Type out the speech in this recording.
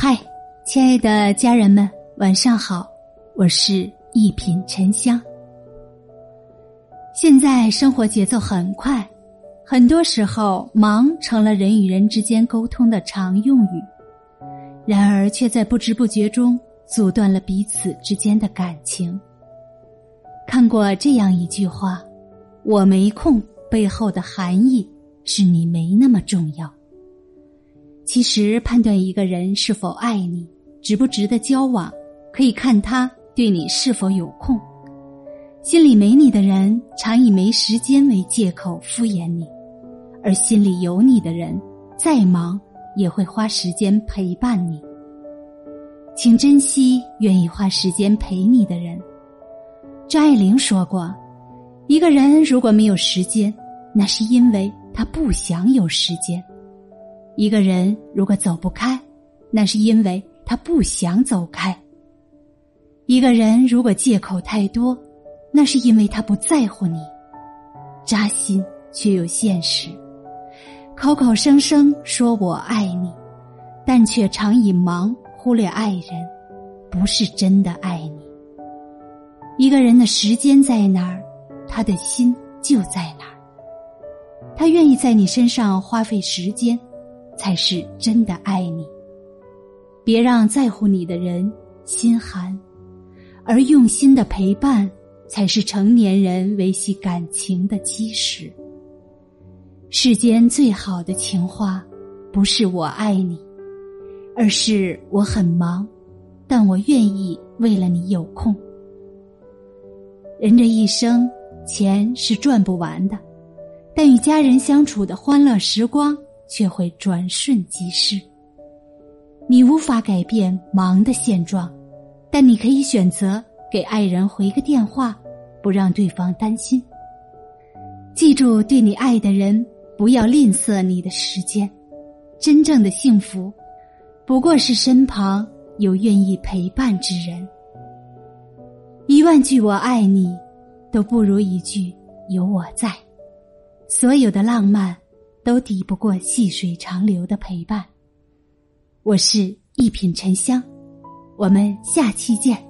嗨，亲爱的家人们，晚上好！我是一品沉香。现在生活节奏很快，很多时候忙成了人与人之间沟通的常用语，然而却在不知不觉中阻断了彼此之间的感情。看过这样一句话：“我没空”背后的含义是你没那么重要。其实，判断一个人是否爱你、值不值得交往，可以看他对你是否有空。心里没你的人，常以没时间为借口敷衍你；而心里有你的人，再忙也会花时间陪伴你。请珍惜愿意花时间陪你的人。张爱玲说过：“一个人如果没有时间，那是因为他不想有时间。”一个人如果走不开，那是因为他不想走开。一个人如果借口太多，那是因为他不在乎你。扎心却又现实，口口声声说我爱你，但却常以忙忽略爱人，不是真的爱你。一个人的时间在哪儿，他的心就在哪儿。他愿意在你身上花费时间。才是真的爱你。别让在乎你的人心寒，而用心的陪伴，才是成年人维系感情的基石。世间最好的情话，不是我爱你，而是我很忙，但我愿意为了你有空。人这一生，钱是赚不完的，但与家人相处的欢乐时光。却会转瞬即逝。你无法改变忙的现状，但你可以选择给爱人回个电话，不让对方担心。记住，对你爱的人，不要吝啬你的时间。真正的幸福，不过是身旁有愿意陪伴之人。一万句我爱你，都不如一句有我在。所有的浪漫。都抵不过细水长流的陪伴。我是一品沉香，我们下期见。